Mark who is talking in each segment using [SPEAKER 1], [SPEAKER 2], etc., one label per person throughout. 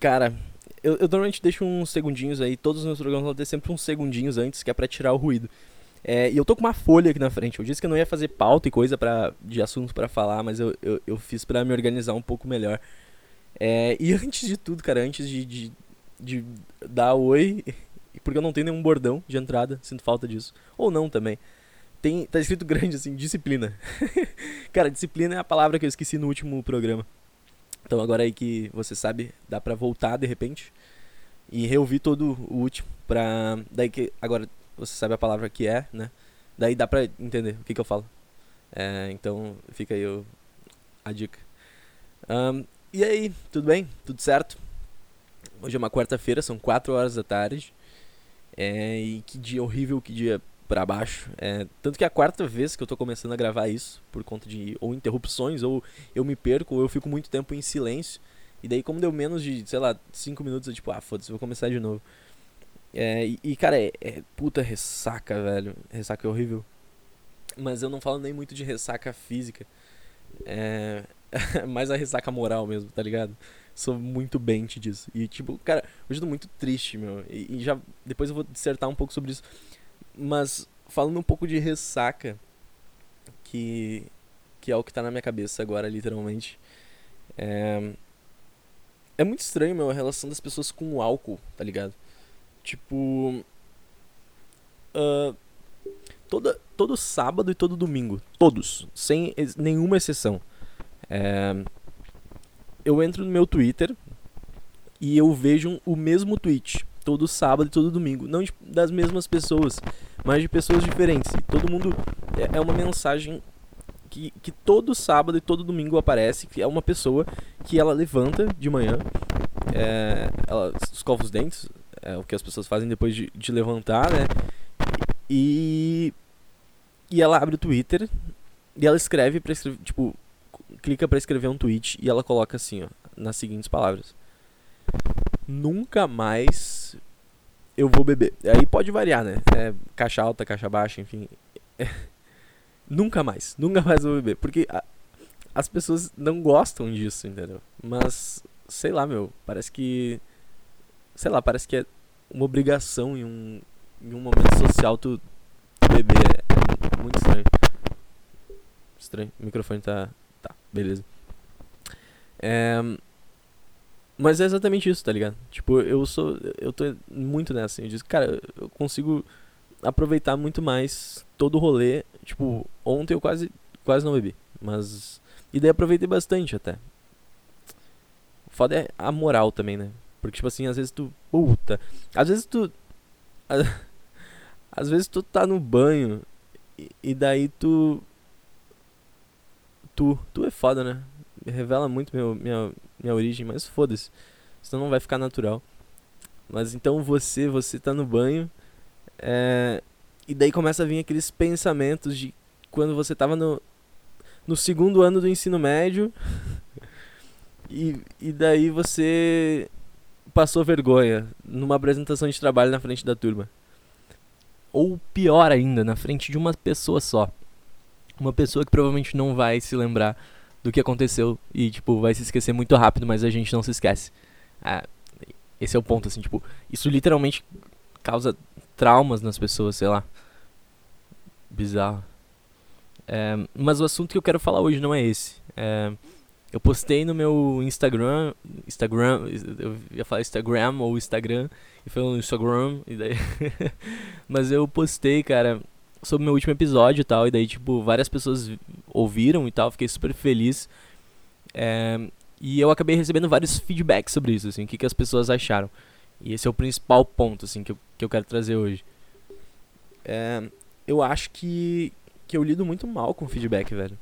[SPEAKER 1] Cara, eu, eu normalmente deixo uns segundinhos aí, todos os meus programas vão ter sempre uns segundinhos antes, que é pra tirar o ruído. É, e eu tô com uma folha aqui na frente. Eu disse que eu não ia fazer pauta e coisa pra, de assuntos pra falar, mas eu, eu, eu fiz pra me organizar um pouco melhor. É, e antes de tudo, cara, antes de, de, de dar oi, porque eu não tenho nenhum bordão de entrada, sinto falta disso. Ou não também. Tem, tá escrito grande assim, disciplina. cara, disciplina é a palavra que eu esqueci no último programa. Então agora aí que você sabe, dá pra voltar de repente e reouvir todo o último pra daí que agora você sabe a palavra que é, né? Daí dá pra entender o que, que eu falo. É, então fica aí o, a dica. Ahn, e aí, tudo bem? Tudo certo? Hoje é uma quarta-feira, são 4 horas da tarde. É, e que dia horrível, que dia pra baixo. É, tanto que é a quarta vez que eu tô começando a gravar isso, por conta de ou interrupções, ou eu me perco, ou eu fico muito tempo em silêncio. E daí, como deu menos de, sei lá, 5 minutos, eu tipo, ah, foda-se, vou começar de novo. É, e, e, cara, é, é puta ressaca, velho. Ressaca é horrível. Mas eu não falo nem muito de ressaca física. É. mais a ressaca moral mesmo, tá ligado? Sou muito bente disso. E, tipo, cara, hoje eu tô muito triste, meu. E, e já. Depois eu vou dissertar um pouco sobre isso. Mas, falando um pouco de ressaca, que. Que é o que tá na minha cabeça agora, literalmente. É. É muito estranho, meu, a relação das pessoas com o álcool, tá ligado? Tipo. ah, toda, todo sábado e todo domingo. Todos. Sem ex- nenhuma exceção. É, eu entro no meu Twitter e eu vejo o mesmo tweet. Todo sábado e todo domingo. Não de- das mesmas pessoas, mas de pessoas diferentes. E todo mundo. É é uma mensagem que, que todo sábado e todo domingo aparece. Que é uma pessoa que ela levanta de manhã. É, ela escova os dentes, é o que as pessoas fazem depois de, de levantar, né? E e ela abre o Twitter e ela escreve para escrever, tipo, clica pra escrever um tweet e ela coloca assim, ó, nas seguintes palavras: Nunca mais eu vou beber. Aí pode variar, né? É, caixa alta, caixa baixa, enfim. nunca mais, nunca mais vou beber, porque a- as pessoas não gostam disso, entendeu? Mas sei lá, meu, parece que sei lá, parece que é uma obrigação em um em um momento social tu beber é mu- muito estranho. Estranho. O microfone tá. Tá, beleza. É. Mas é exatamente isso, tá ligado? Tipo, eu sou. Eu tô muito nessa. assim, Eu disse, cara, eu consigo aproveitar muito mais todo o rolê. Tipo, ontem eu quase, quase não bebi. Mas. E daí aproveitei bastante até. O foda é a moral também, né? Porque, tipo assim, às vezes tu. Puta. Às vezes tu. Às vezes tu tá no banho e, daí tu. Tu. Tu é foda, né? Revela muito meu, minha, minha origem, mas foda-se. Senão não vai ficar natural. Mas então você, você tá no banho. É, e daí começa a vir aqueles pensamentos de quando você tava no, no segundo ano do ensino médio. e, e daí você passou vergonha numa apresentação de trabalho na frente da turma. Ou pior ainda, na frente de uma pessoa só. Uma pessoa que provavelmente não vai se lembrar do que aconteceu e, tipo, vai se esquecer muito rápido, mas a gente não se esquece. Ah, esse é o ponto, assim, tipo, isso literalmente causa traumas nas pessoas, sei lá. Bizarro. É, mas o assunto que eu quero falar hoje não é esse. É, eu postei no meu Instagram, Instagram, eu ia falar Instagram ou Instagram, e foi no Instagram, e daí. Mas eu postei, cara, sobre meu último episódio e tal, e daí, tipo, várias pessoas vi- ouviram e tal, fiquei super feliz. É, e eu acabei recebendo vários feedbacks sobre isso, assim, o que, que as pessoas acharam. E esse é o principal ponto, assim, que eu, que eu quero trazer hoje. É, eu acho que, que eu lido muito mal com feedback, velho.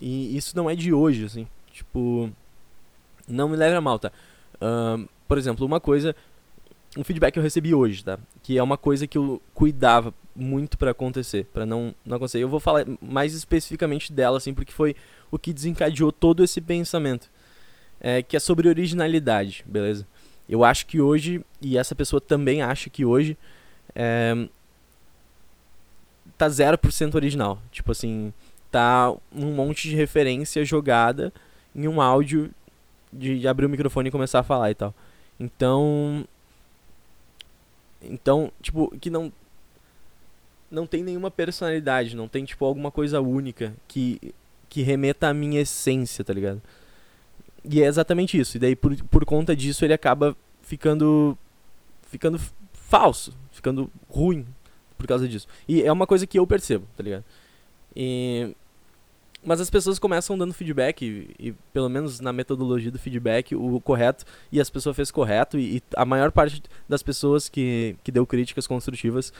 [SPEAKER 1] E isso não é de hoje, assim. Tipo, não me leve a mal, tá? Ahn, por exemplo, uma coisa, um feedback que eu recebi hoje, tá? Que é uma coisa que eu cuidava muito pra acontecer, pra não, não acontecer. Eu vou falar mais especificamente dela, assim, porque foi o que desencadeou todo esse pensamento. É, que é sobre originalidade, beleza? Eu acho que hoje, e essa pessoa também acha que hoje, é, tá 0% original. Tipo assim, tá um monte de referência jogada em um áudio de, de abrir o microfone e começar a falar e tal. Então. Então, tipo, que não. Não tem nenhuma personalidade, não tem, tipo, alguma coisa única que, que remeta à minha essência, tá ligado? E é exatamente isso. E daí, por, por conta disso, ele acaba ficando. ficando falso, ficando ruim por causa disso. E é uma coisa que eu percebo, tá ligado? E mas as pessoas começam dando feedback, e, e, pelo menos na metodologia do feedback, o correto, e as pessoas fez correto, e, e a maior parte das pessoas que, que deu críticas construtivas,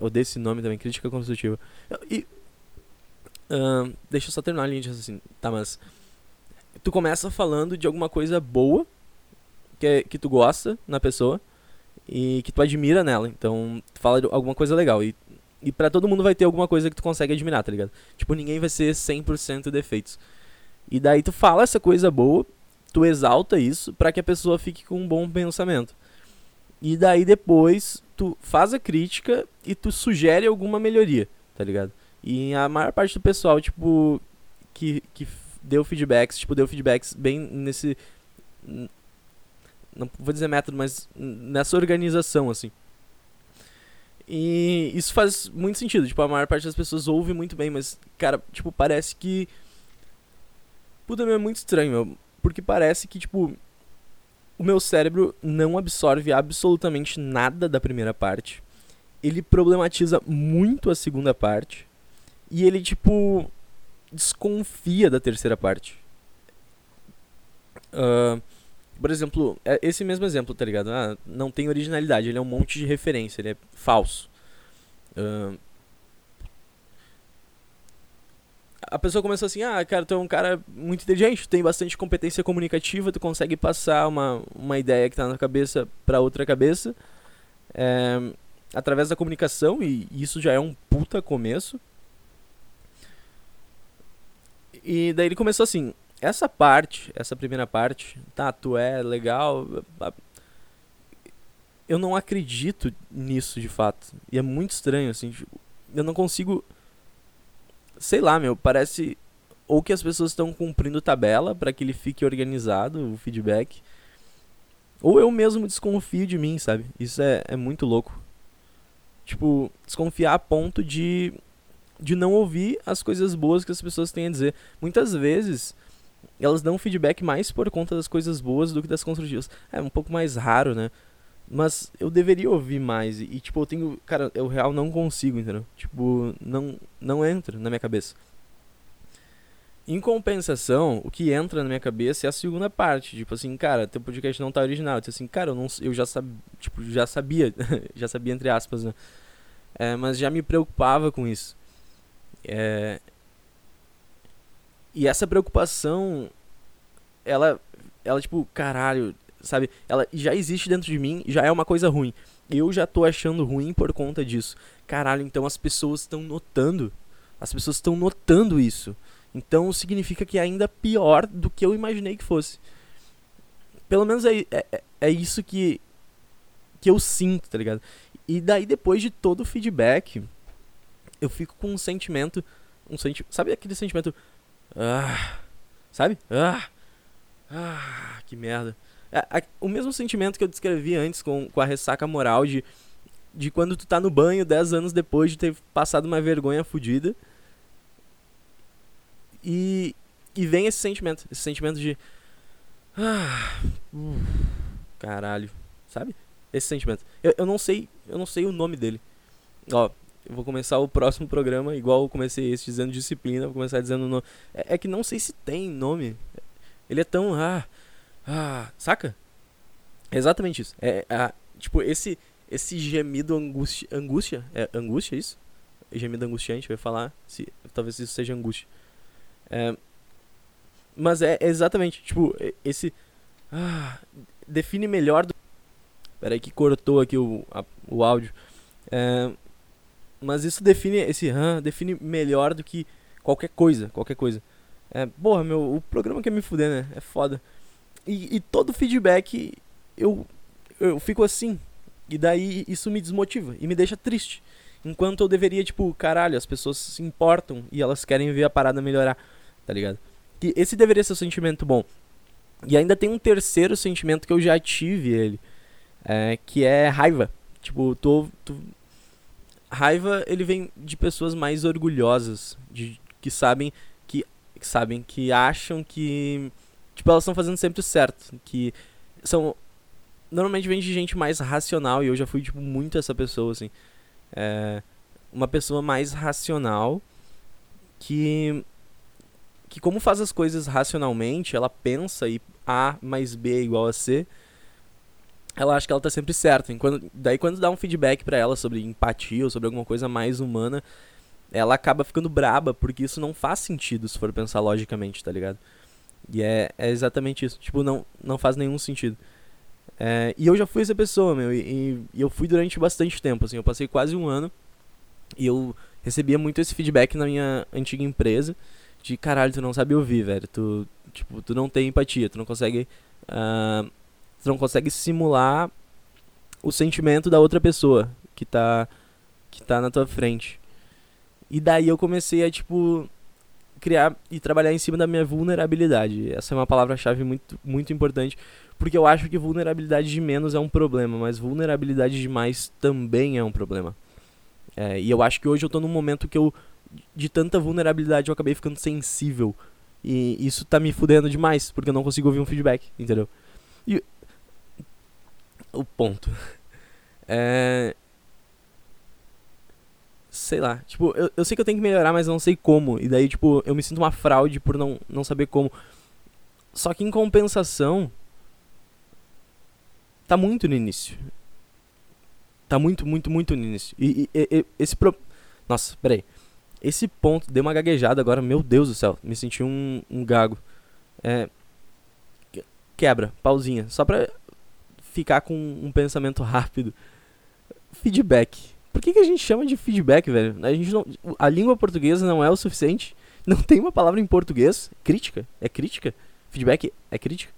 [SPEAKER 1] odeio esse nome também, crítica construtiva. E, uh, deixa eu só terminar a linha de tá, mas tu começa falando de alguma coisa boa, que, que tu gosta na pessoa, e que tu admira nela, então tu fala de alguma coisa legal, e e para todo mundo vai ter alguma coisa que tu consegue admirar, tá ligado? Tipo, ninguém vai ser 100% defeitos. E daí tu fala essa coisa boa, tu exalta isso para que a pessoa fique com um bom pensamento. E daí depois tu faz a crítica e tu sugere alguma melhoria, tá ligado? E a maior parte do pessoal, tipo, que, que deu feedbacks, tipo, deu feedbacks bem nesse. Não vou dizer método, mas nessa organização, assim. E isso faz muito sentido. Tipo, a maior parte das pessoas ouve muito bem, mas, cara, tipo, parece que. Puta, meu, é muito estranho, meu. Porque parece que, tipo. O meu cérebro não absorve absolutamente nada da primeira parte. Ele problematiza muito a segunda parte. E ele, tipo. Desconfia da terceira parte. Uh, por exemplo, é esse mesmo exemplo, tá ligado? Ah, não tem originalidade, ele é um monte de referência, ele é falso. Uh, a pessoa começou assim, ah, cara, tu é um cara muito inteligente, tu tem bastante competência comunicativa, tu consegue passar uma, uma ideia que tá na cabeça para outra cabeça é, através da comunicação, e isso já é um puta começo. E daí ele começou assim, essa parte, essa primeira parte, tá, tu é legal. Eu não acredito nisso de fato. E é muito estranho, assim. Tipo, eu não consigo. Sei lá, meu, parece. Ou que as pessoas estão cumprindo tabela para que ele fique organizado, o feedback. Ou eu mesmo desconfio de mim, sabe? Isso é, é muito louco. Tipo, desconfiar a ponto de, de não ouvir as coisas boas que as pessoas têm a dizer. Muitas vezes elas dão feedback mais por conta das coisas boas do que das construtivas. É um pouco mais raro, né? Mas eu deveria ouvir mais. E, tipo, eu tenho. Cara, eu real não consigo, entendeu? Tipo, não, não entra na minha cabeça. Em compensação, o que entra na minha cabeça é a segunda parte. Tipo assim, cara, teu podcast não tá original. Disse assim, cara, eu, não, eu já, sab, tipo, já sabia. já sabia, entre aspas, né? É, mas já me preocupava com isso. É, e essa preocupação, ela, ela tipo, caralho, sabe? Ela já existe dentro de mim, já é uma coisa ruim. Eu já tô achando ruim por conta disso. Caralho, então as pessoas estão notando. As pessoas estão notando isso. Então significa que é ainda pior do que eu imaginei que fosse. Pelo menos é, é, é isso que, que eu sinto, tá ligado? E daí depois de todo o feedback, eu fico com um sentimento. Um senti sabe aquele sentimento ah, sabe? Ah, ah, que merda. É, o mesmo sentimento que eu descrevi antes com, com a ressaca moral de, de quando tu tá no banho 10 anos depois de ter passado uma vergonha fodida. E, e vem esse sentimento, esse sentimento de. Ah, caralho, sabe? Esse sentimento. Eu, eu não sei, eu não sei o nome dele. Ó, eu vou começar o próximo programa igual eu comecei esse dizendo disciplina, vou começar dizendo nome. É, é, que não sei se tem nome. Ele é tão ah, ah, saca? É exatamente isso. É, é tipo esse esse gemido angústia, angústia, é angústia isso? Gemido angustiante, vai falar, se talvez isso seja angústia. É, mas é, é exatamente, tipo, esse ah, define melhor do Peraí que cortou aqui o, a, o áudio. É, mas isso define, esse RAM define melhor do que qualquer coisa, qualquer coisa. É, porra, meu, o programa quer me fuder, né? É foda. E, e todo feedback eu, eu fico assim. E daí isso me desmotiva e me deixa triste. Enquanto eu deveria, tipo, caralho, as pessoas se importam e elas querem ver a parada melhorar, tá ligado? Que esse deveria ser o sentimento bom. E ainda tem um terceiro sentimento que eu já tive ele, é, que é raiva. Tipo, tô, tô, raiva ele vem de pessoas mais orgulhosas, de que sabem que, que sabem que acham que tipo elas estão fazendo sempre o certo, que são normalmente vem de gente mais racional e eu já fui tipo muito essa pessoa assim. É, uma pessoa mais racional que que como faz as coisas racionalmente, ela pensa e A mais B é igual a C, ela acha que ela tá sempre certa. Quando, daí quando dá um feedback para ela sobre empatia ou sobre alguma coisa mais humana, ela acaba ficando braba, porque isso não faz sentido se for pensar logicamente, tá ligado? E é, é exatamente isso. Tipo, não, não faz nenhum sentido. É, e eu já fui essa pessoa, meu, e, e, eu fui durante bastante tempo, assim, eu passei quase um ano e eu recebia muito esse feedback na minha antiga empresa de caralho, tu não sabe ouvir, velho, tu, tipo, tu não tem empatia, tu não consegue uh, você não consegue simular o sentimento da outra pessoa que tá, que tá na tua frente. E daí eu comecei a, tipo, criar e trabalhar em cima da minha vulnerabilidade. Essa é uma palavra-chave muito, muito importante, porque eu acho que vulnerabilidade de menos é um problema, mas vulnerabilidade de mais também é um problema. É, e eu acho que hoje eu tô num momento que eu, de tanta vulnerabilidade, eu acabei ficando sensível. E isso tá me fudendo demais, porque eu não consigo ouvir um feedback, entendeu? E o ponto. É. Sei lá, tipo, eu, eu sei que eu tenho que melhorar, mas não sei como. E daí, tipo, eu me sinto uma fraude por não, não saber como. Só que em compensação. Tá muito no início. Tá muito, muito, muito no início. E, e, e esse pro. Nossa, peraí. Esse ponto, deu uma gaguejada agora, meu Deus do céu. Me senti um, um gago. É. Quebra, pausinha. Só pra ficar com um pensamento rápido. Feedback. Por que, que a gente chama de feedback, velho? A, gente não, a língua portuguesa não é o suficiente. Não tem uma palavra em português. Crítica? É crítica? Feedback é crítica?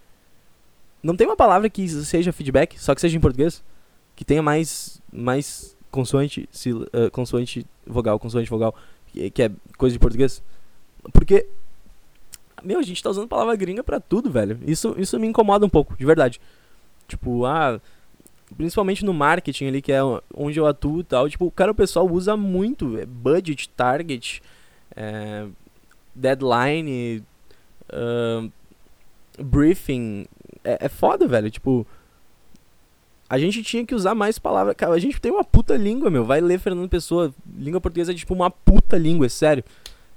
[SPEAKER 1] Não tem uma palavra que seja feedback, só que seja em português? Que tenha mais, mais consoante, sil, uh, consoante vogal, consoante vogal, que, que é coisa de português? Porque meu, a gente tá usando palavra gringa pra tudo, velho. Isso, isso me incomoda um pouco, de verdade. Tipo, ah, principalmente no marketing ali, que é onde eu atuo e tal, tipo, cara, o pessoal usa muito é budget, target, é, deadline, uh, briefing, é, é foda, velho, tipo, a gente tinha que usar mais palavras, cara, a gente tem uma puta língua, meu, vai ler Fernando Pessoa, língua portuguesa é tipo uma puta língua, é sério,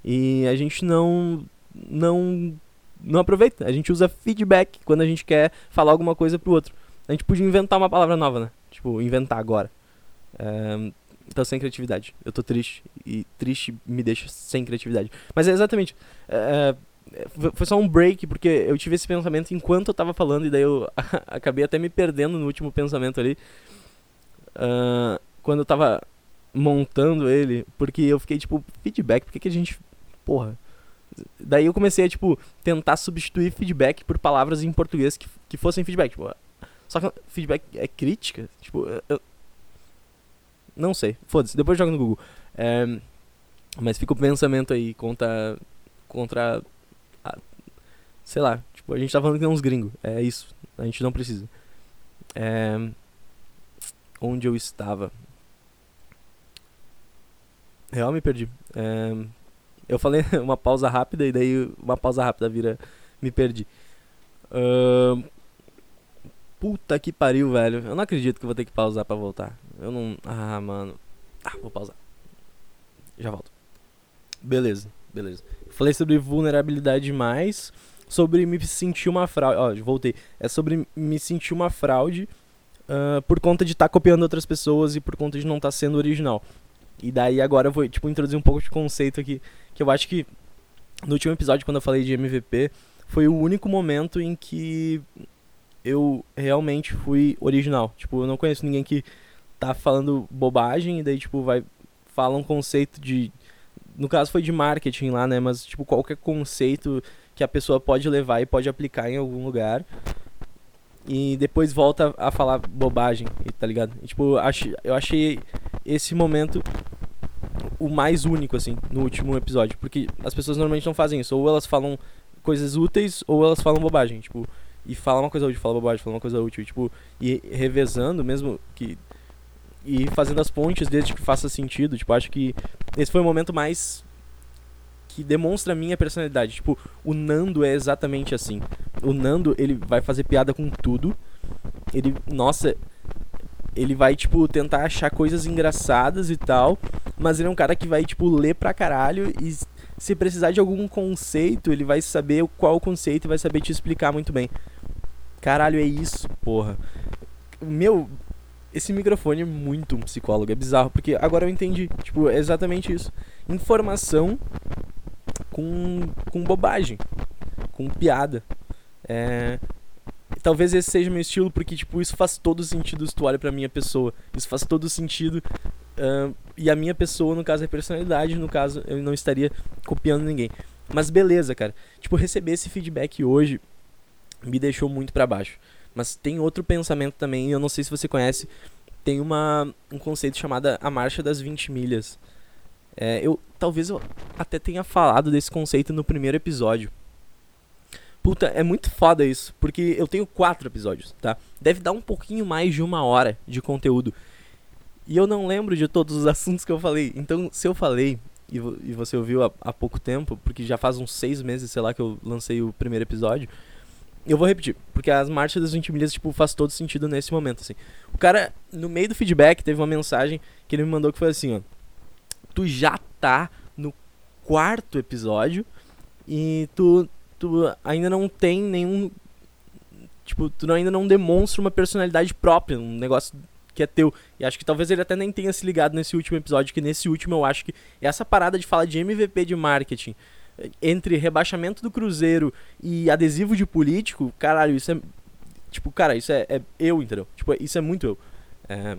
[SPEAKER 1] e a gente não, não não aproveita. A gente usa feedback quando a gente quer falar alguma coisa pro outro. A gente podia inventar uma palavra nova, né? Tipo, inventar agora. Um, então, sem criatividade. Eu tô triste. E triste me deixa sem criatividade. Mas é exatamente. É, foi só um break, porque eu tive esse pensamento enquanto eu tava falando, e daí eu acabei até me perdendo no último pensamento ali. Uh, quando eu tava montando ele, porque eu fiquei tipo, feedback, por que, que a gente. Porra Daí eu comecei a, tipo, tentar substituir feedback por palavras em português que, que fossem feedback. Tipo, só que feedback é crítica? Tipo, eu. Não sei. Foda-se, depois joga no Google. É, mas fica o pensamento aí contra. Contra. A, sei lá, tipo, a gente tá falando que é uns gringos. É isso. A gente não precisa. É, onde eu estava? Real me perdi. É, eu falei uma pausa rápida e daí uma pausa rápida vira. Me perdi. Uh, puta que pariu, velho. Eu não acredito que vou ter que pausar pra voltar. Eu não. Ah, mano. Ah, vou pausar. Já volto. Beleza, beleza. Falei sobre vulnerabilidade demais. Sobre me sentir uma fraude. Ó, voltei. É sobre me sentir uma fraude uh, por conta de estar tá copiando outras pessoas e por conta de não estar tá sendo original. E daí agora eu vou, tipo, introduzir um pouco de conceito aqui que eu acho que no último episódio, quando eu falei de MVP, foi o único momento em que eu realmente fui original. Tipo, eu não conheço ninguém que tá falando bobagem e daí, tipo, vai fala um conceito de. No caso foi de marketing lá, né? Mas, tipo, qualquer conceito que a pessoa pode levar e pode aplicar em algum lugar. E depois volta a falar bobagem, tá ligado? E, tipo, eu achei esse momento o mais único, assim, no último episódio. Porque as pessoas normalmente não fazem isso. Ou elas falam coisas úteis, ou elas falam bobagem. Tipo, e falar uma coisa útil, falar bobagem, falar uma coisa útil, e, tipo, e revezando mesmo que e fazendo as pontes desde que faça sentido, tipo, acho que esse foi o momento mais que demonstra a minha personalidade. Tipo, o Nando é exatamente assim. O Nando, ele vai fazer piada com tudo. Ele, nossa, ele vai, tipo, tentar achar coisas engraçadas e tal. Mas ele é um cara que vai, tipo, ler pra caralho. E se precisar de algum conceito, ele vai saber qual conceito e vai saber te explicar muito bem. Caralho, é isso, porra. Meu, esse microfone é muito um psicólogo, é bizarro, porque agora eu entendi. Tipo, é exatamente isso. Informação com, com bobagem, com piada. É, talvez esse seja meu estilo, porque, tipo, isso faz todo sentido se tu olha pra minha pessoa. Isso faz todo sentido. Uh, e a minha pessoa, no caso, é personalidade. No caso, eu não estaria copiando ninguém. Mas beleza, cara. Tipo, receber esse feedback hoje me deixou muito para baixo. Mas tem outro pensamento também, eu não sei se você conhece. Tem uma, um conceito chamado a Marcha das 20 Milhas. É, eu talvez eu até tenha falado desse conceito no primeiro episódio. Puta, é muito foda isso, porque eu tenho quatro episódios, tá? Deve dar um pouquinho mais de uma hora de conteúdo. E eu não lembro de todos os assuntos que eu falei. Então, se eu falei e, e você ouviu há, há, pouco tempo, porque já faz uns seis meses, sei lá, que eu lancei o primeiro episódio, eu vou repetir, porque as marchas das 20 milhas, tipo, faz todo sentido nesse momento, assim. O cara, no meio do feedback, teve uma mensagem que ele me mandou que foi assim, ó tu já tá no quarto episódio e tu, tu ainda não tem nenhum. Tipo, tu ainda não demonstra uma personalidade própria, um negócio que é teu. E acho que talvez ele até nem tenha se ligado nesse último episódio, que nesse último eu acho que essa parada de falar de MVP de marketing entre rebaixamento do Cruzeiro e adesivo de político, caralho, isso é. Tipo, cara, isso é, é eu, entendeu? Tipo, isso é muito eu. É,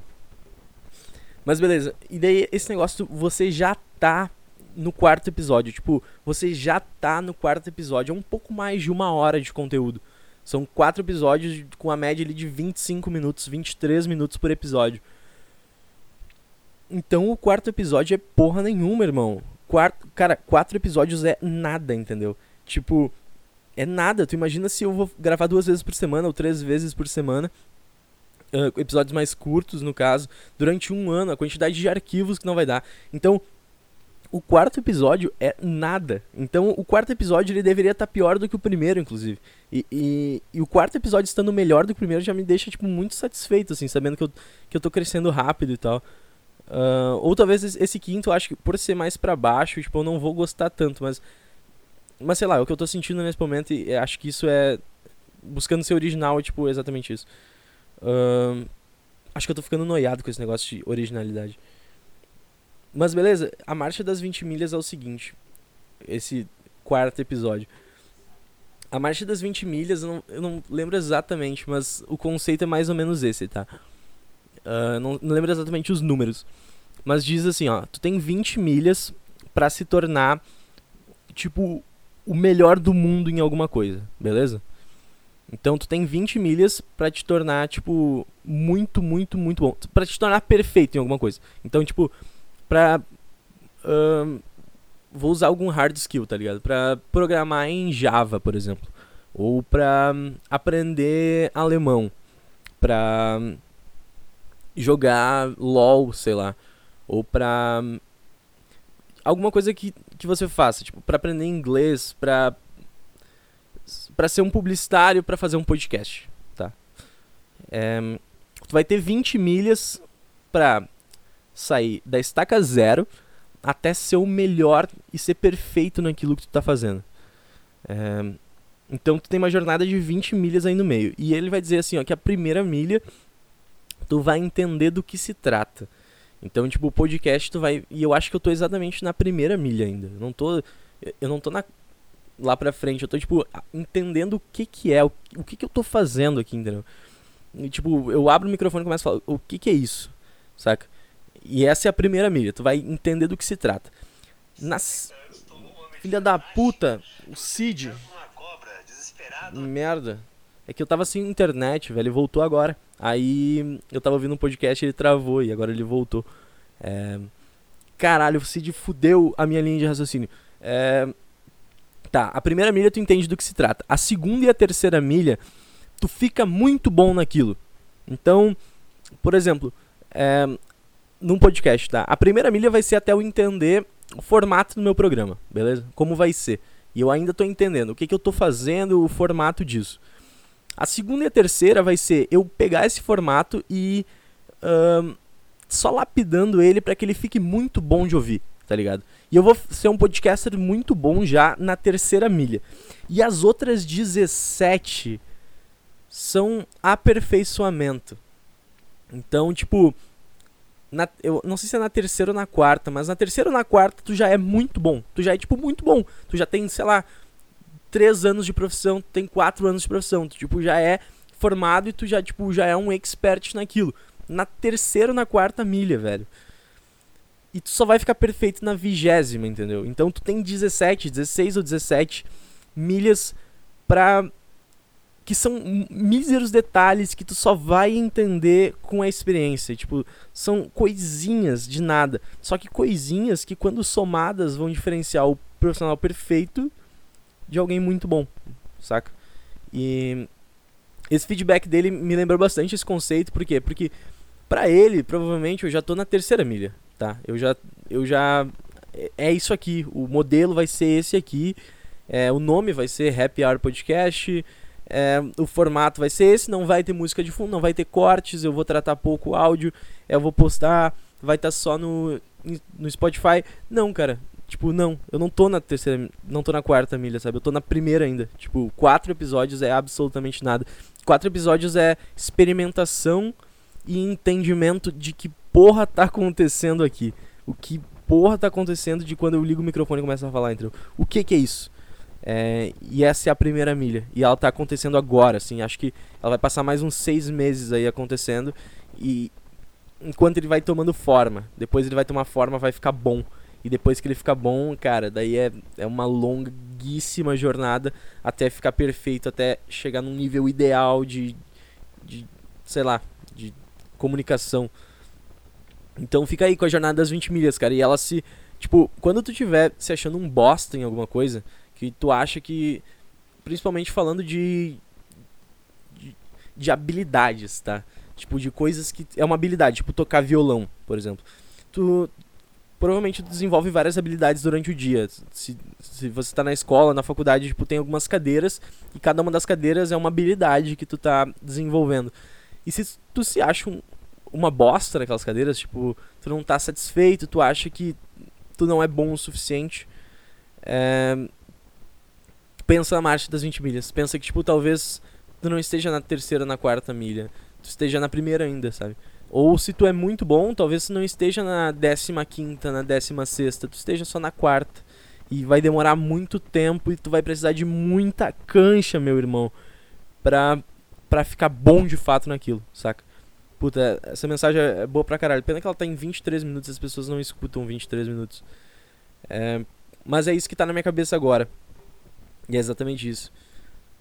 [SPEAKER 1] mas beleza. E daí esse negócio, você já tá no quarto episódio. Tipo, você já tá no quarto episódio. É um pouco mais de uma hora de conteúdo. São quatro episódios com a média ali de 25 minutos, 23 minutos por episódio. Então o quarto episódio é porra nenhuma, irmão. Quarto, cara, quatro episódios é nada, entendeu? Tipo, é nada. Tu imagina se eu vou gravar duas vezes por semana ou três vezes por semana uh, episódios mais curtos, no caso, durante um ano, a quantidade de arquivos que não vai dar. Então, o quarto episódio é nada. Então, o quarto episódio ele deveria estar tá pior do que o primeiro, inclusive. E, e, e, o quarto episódio estando melhor do que o primeiro já me deixa, tipo, muito satisfeito, assim, sabendo que eu, que eu tô crescendo rápido e tal. Uh, ou talvez esse quinto, eu acho que por ser mais para baixo, tipo, eu não vou gostar tanto, mas. Mas sei lá, é o que eu tô sentindo nesse momento e acho que isso é. Buscando ser original, é, tipo, exatamente isso. Uh, acho que eu tô ficando noiado com esse negócio de originalidade. Mas beleza, a marcha das 20 milhas é o seguinte. Esse quarto episódio. A marcha das 20 milhas, eu não, eu não lembro exatamente, mas o conceito é mais ou menos esse, tá? Uh, não, não lembro exatamente os números. Mas diz assim, ó. Tu tem 20 milhas para se tornar, tipo, o melhor do mundo em alguma coisa, beleza? Então tu tem 20 milhas para te tornar, tipo, muito, muito, muito bom. para te tornar perfeito em alguma coisa. Então, tipo, pra. Vou usar algum hard skill, tá ligado? Pra programar em Java, por exemplo. Ou pra um, aprender alemão. Pra um, jogar LOL, sei lá. Ou pra. Um, alguma coisa que, que você faça, tipo, pra aprender inglês, pra para ser um publicitário para fazer um podcast, tá? É, tu vai ter 20 milhas para sair da estaca zero até ser o melhor e ser perfeito naquilo que tu tá fazendo. É, então tu tem uma jornada de 20 milhas aí no meio. E ele vai dizer assim, ó, que a primeira milha tu vai entender do que se trata. Então, tipo, o podcast tu vai. E eu acho que eu tô exatamente na primeira milha ainda. Eu não tô. Eu não tô na lá pra frente. Eu tô, tipo, entendendo o que que é, o, o que que eu tô fazendo aqui, entendeu? E, tipo, eu abro o microfone e começo a falar, o que que é isso? Saca? E essa é a primeira milha, tu vai entender do que se trata. Nas... Filha da puta, o Cid. Merda. É que eu tava sem internet, velho, ele voltou agora. Aí eu tava ouvindo um podcast ele travou e agora ele voltou. É... Caralho, o Cid fudeu a minha linha de raciocínio. É... Tá, a primeira milha tu entende do que se trata. A segunda e a terceira milha tu fica muito bom naquilo. Então, por exemplo, é, num podcast, tá? A primeira milha vai ser até eu entender o formato do meu programa, beleza? Como vai ser. E eu ainda tô entendendo o que, que eu tô fazendo, o formato disso. A segunda e a terceira vai ser eu pegar esse formato e uh, só lapidando ele para que ele fique muito bom de ouvir, tá ligado? E eu vou ser um podcaster muito bom já na terceira milha. E as outras 17 são aperfeiçoamento. Então, tipo, na, eu não sei se é na terceira ou na quarta, mas na terceira ou na quarta tu já é muito bom. Tu já é, tipo, muito bom. Tu já tem, sei lá, três anos de profissão, tu tem quatro anos de profissão. Tu, tipo, já é formado e tu já, tipo, já é um expert naquilo. Na terceira ou na quarta milha, velho. E tu só vai ficar perfeito na vigésima, entendeu? Então tu tem 17, 16 ou 17 milhas pra que são míseros detalhes que tu só vai entender com a experiência. Tipo, são coisinhas de nada. Só que coisinhas que, quando somadas, vão diferenciar o profissional perfeito de alguém muito bom, saca? E esse feedback dele me lembrou bastante esse conceito, por quê? Porque pra ele, provavelmente, eu já tô na terceira milha, tá? Eu já. Eu já. É, é isso aqui. O modelo vai ser esse aqui. É, o nome vai ser Happy Hour Podcast. É, o formato vai ser esse, não vai ter música de fundo, não vai ter cortes, eu vou tratar pouco áudio, eu vou postar, vai estar tá só no, no Spotify. Não, cara, tipo, não, eu não tô na terceira, não tô na quarta milha, sabe? Eu tô na primeira ainda. Tipo, quatro episódios é absolutamente nada. Quatro episódios é experimentação e entendimento de que porra tá acontecendo aqui. O que porra tá acontecendo de quando eu ligo o microfone e começo a falar, entendeu? O que que é isso? É, e essa é a primeira milha. E ela está acontecendo agora, assim. Acho que ela vai passar mais uns seis meses aí acontecendo. E enquanto ele vai tomando forma. Depois ele vai tomar forma, vai ficar bom. E depois que ele ficar bom, cara, daí é, é uma longuíssima jornada até ficar perfeito, até chegar num nível ideal de, de sei lá, de comunicação. Então fica aí com a jornada das 20 milhas, cara. E ela se. Tipo, quando tu tiver se achando um bosta em alguma coisa, que tu acha que, principalmente falando de, de, de habilidades, tá? Tipo, de coisas que. É uma habilidade, tipo tocar violão, por exemplo. Tu, provavelmente tu desenvolve várias habilidades durante o dia. Se, se você está na escola, na faculdade, tipo, tem algumas cadeiras e cada uma das cadeiras é uma habilidade que tu tá desenvolvendo. E se tu se acha um, uma bosta naquelas cadeiras, tipo, tu não tá satisfeito, tu acha que tu não é bom o suficiente, é, pensa na marcha das 20 milhas. Pensa que, tipo, talvez tu não esteja na terceira, na quarta milha. Tu esteja na primeira ainda, sabe? Ou se tu é muito bom, talvez tu não esteja na décima quinta, na décima sexta. Tu esteja só na quarta. E vai demorar muito tempo e tu vai precisar de muita cancha, meu irmão. Pra, pra ficar bom de fato naquilo, saca? Puta, essa mensagem é boa pra caralho. Pena que ela tá em 23 minutos as pessoas não escutam 23 minutos. É, mas é isso que tá na minha cabeça agora. E é exatamente isso.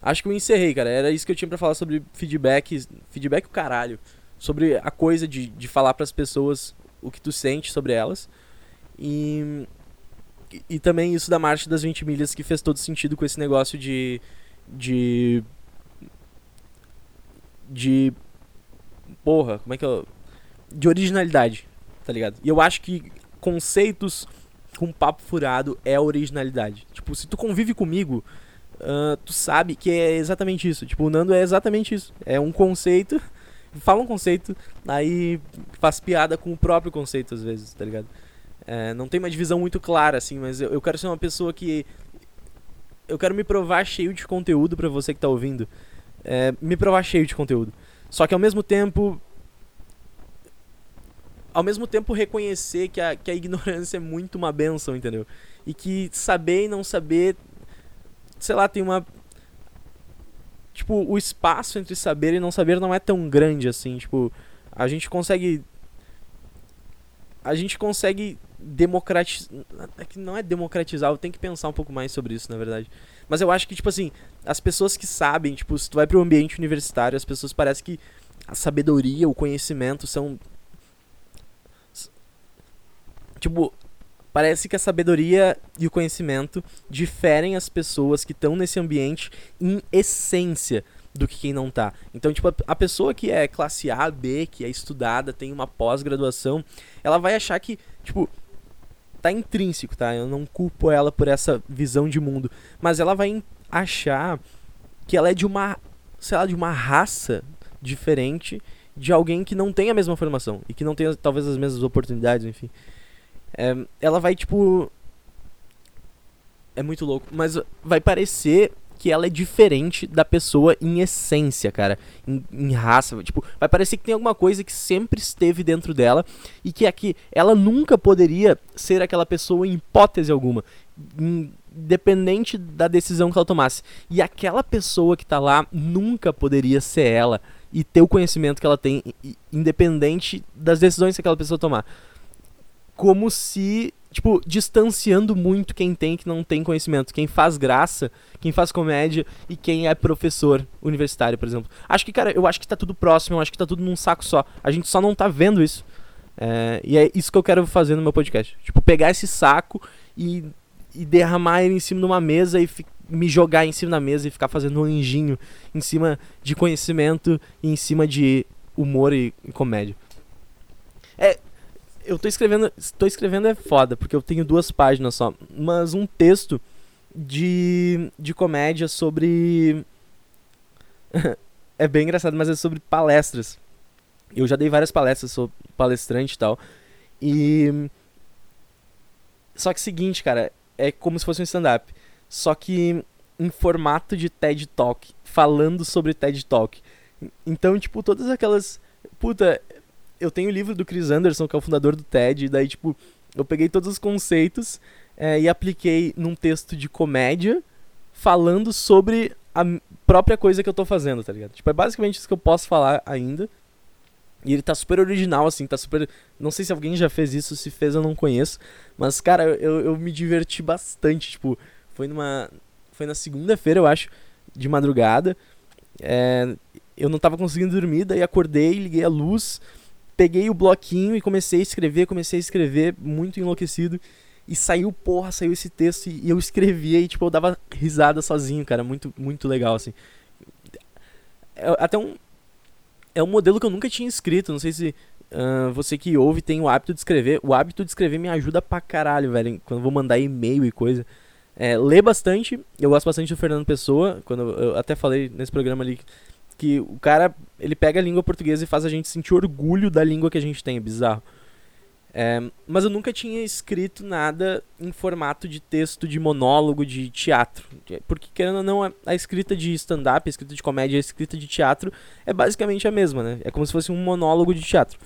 [SPEAKER 1] Acho que eu encerrei, cara. Era isso que eu tinha para falar sobre feedback. Feedback o caralho. Sobre a coisa de, de falar para as pessoas o que tu sente sobre elas. E, e também isso da marcha das 20 milhas que fez todo sentido com esse negócio de. De. De. Porra, como é que eu. De originalidade, tá ligado? E eu acho que conceitos com papo furado é originalidade. Tipo, se tu convive comigo, uh, tu sabe que é exatamente isso. Tipo, o Nando é exatamente isso. É um conceito, fala um conceito, aí faz piada com o próprio conceito às vezes, tá ligado? É, não tem uma divisão muito clara, assim, mas eu, eu quero ser uma pessoa que. Eu quero me provar cheio de conteúdo para você que tá ouvindo. É, me provar cheio de conteúdo. Só que ao mesmo tempo ao mesmo tempo reconhecer que a, que a ignorância é muito uma benção, entendeu? E que saber e não saber, sei lá, tem uma. Tipo, o espaço entre saber e não saber não é tão grande assim. Tipo, a gente consegue. A gente consegue democratizar. É que não é democratizar, eu tenho que pensar um pouco mais sobre isso, na verdade. Mas eu acho que, tipo assim, as pessoas que sabem, tipo, se tu vai para o ambiente universitário, as pessoas parecem que a sabedoria, o conhecimento são Tipo, parece que a sabedoria e o conhecimento diferem as pessoas que estão nesse ambiente em essência. do que quem não tá. Então, tipo, a pessoa que é classe A, B, que é estudada, tem uma pós-graduação, ela vai achar que, tipo, tá intrínseco, tá? Eu não culpo ela por essa visão de mundo, mas ela vai achar que ela é de uma, sei lá, de uma raça diferente de alguém que não tem a mesma formação e que não tem talvez as mesmas oportunidades, enfim. Ela vai tipo é muito louco, mas vai parecer que ela é diferente da pessoa em essência, cara. Em, em, raça. Tipo, vai parecer que tem alguma coisa que sempre esteve dentro dela e que aqui ela nunca poderia ser aquela pessoa em hipótese alguma. Independente da decisão que ela tomasse. E aquela pessoa que tá lá nunca poderia ser ela e ter o conhecimento que ela tem, independente das decisões que aquela pessoa tomar. Como se tipo, distanciando muito quem tem que não tem conhecimento. Quem faz graça, quem faz comédia e quem é professor universitário, por exemplo. Acho que, cara, eu acho que tá tudo próximo, eu acho que tá tudo num saco só. A gente só não tá vendo isso. É, e é isso que eu quero fazer no meu podcast. Tipo, pegar esse saco e, e derramar ele em cima de uma mesa e me jogar em cima da mesa e ficar fazendo um anjinho em cima de conhecimento e em cima de humor e, e comédia. É, eu tô escrevendo. Tô escrevendo é foda, porque eu tenho duas páginas só. Mas um texto de, de comédia sobre. é bem engraçado, mas é sobre palestras. Eu já dei várias palestras, sou palestrante e tal. E. Só que seguinte, cara, é como se fosse um stand-up. Só que em formato de TED Talk, falando sobre TED Talk. Então, tipo, todas aquelas. Puta, eu tenho o livro do Chris Anderson, que é o fundador do TED, e daí, tipo, eu peguei todos os conceitos é, e apliquei num texto de comédia falando sobre a própria coisa que eu tô fazendo, tá ligado? Tipo, é basicamente isso que eu posso falar ainda. E ele tá super original, assim, tá super. Não sei se alguém já fez isso, se fez eu não conheço. Mas, cara, eu, eu me diverti bastante. Tipo, foi numa. Foi na segunda-feira, eu acho, de madrugada. É, eu não tava conseguindo dormir, daí acordei, liguei a luz peguei o bloquinho e comecei a escrever, comecei a escrever muito enlouquecido. E saiu, porra, saiu esse texto e eu escrevia e, tipo, eu dava risada sozinho, cara. Muito, muito legal, assim. É, até um. É um modelo que eu nunca tinha escrito. Não sei se uh, você que ouve tem o hábito de escrever. O hábito de escrever me ajuda pra caralho, velho. Quando eu vou mandar e-mail e coisa. É, lê bastante. Eu gosto bastante do Fernando Pessoa. Quando eu, eu até falei nesse programa ali que o cara, ele pega a língua portuguesa e faz a gente sentir orgulho da língua que a gente tem, é bizarro. É, mas eu nunca tinha escrito nada em formato de texto, de monólogo, de teatro. Porque, querendo ou não, a escrita de stand-up, a escrita de comédia, a escrita de teatro é basicamente a mesma, né? É como se fosse um monólogo de teatro.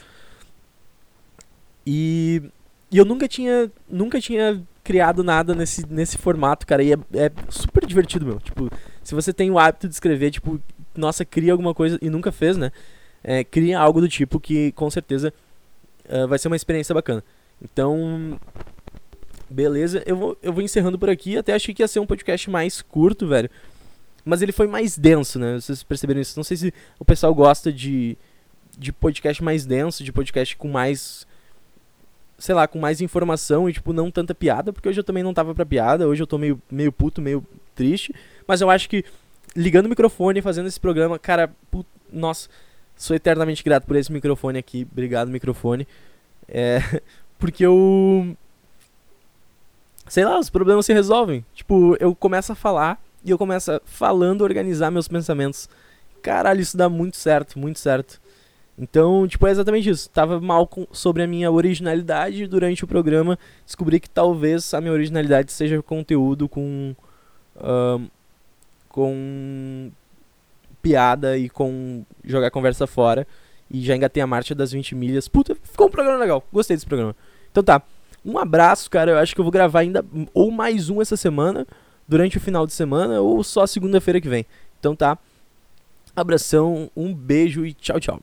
[SPEAKER 1] E, e eu nunca tinha, nunca tinha criado nada nesse, nesse formato, cara. E é, é super divertido, meu. Tipo, se você tem o hábito de escrever, tipo, nossa, cria alguma coisa e nunca fez, né? É, cria algo do tipo que com certeza uh, vai ser uma experiência bacana. Então, beleza, eu vou, eu vou encerrando por aqui. Até achei que ia ser um podcast mais curto, velho. Mas ele foi mais denso, né? Vocês perceberam isso? Não sei se o pessoal gosta de, de podcast mais denso, de podcast com mais. Sei lá, com mais informação e, tipo, não tanta piada, porque hoje eu também não tava pra piada, hoje eu tô meio, meio puto, meio triste. Mas eu acho que ligando o microfone, fazendo esse programa, cara, put... nossa, sou eternamente grato por esse microfone aqui. Obrigado, microfone. É, porque eu. Sei lá, os problemas se resolvem. Tipo, eu começo a falar e eu começo falando organizar meus pensamentos. Caralho, isso dá muito certo, muito certo. Então, tipo, é exatamente isso. Tava mal com, sobre a minha originalidade durante o programa. Descobri que talvez a minha originalidade seja conteúdo com. Uh, com piada e com jogar conversa fora. E já engatei a marcha das 20 milhas. Puta, ficou um programa legal. Gostei desse programa. Então tá. Um abraço, cara. Eu acho que eu vou gravar ainda ou mais um essa semana, durante o final de semana, ou só segunda-feira que vem. Então tá. Abração, um beijo e tchau, tchau.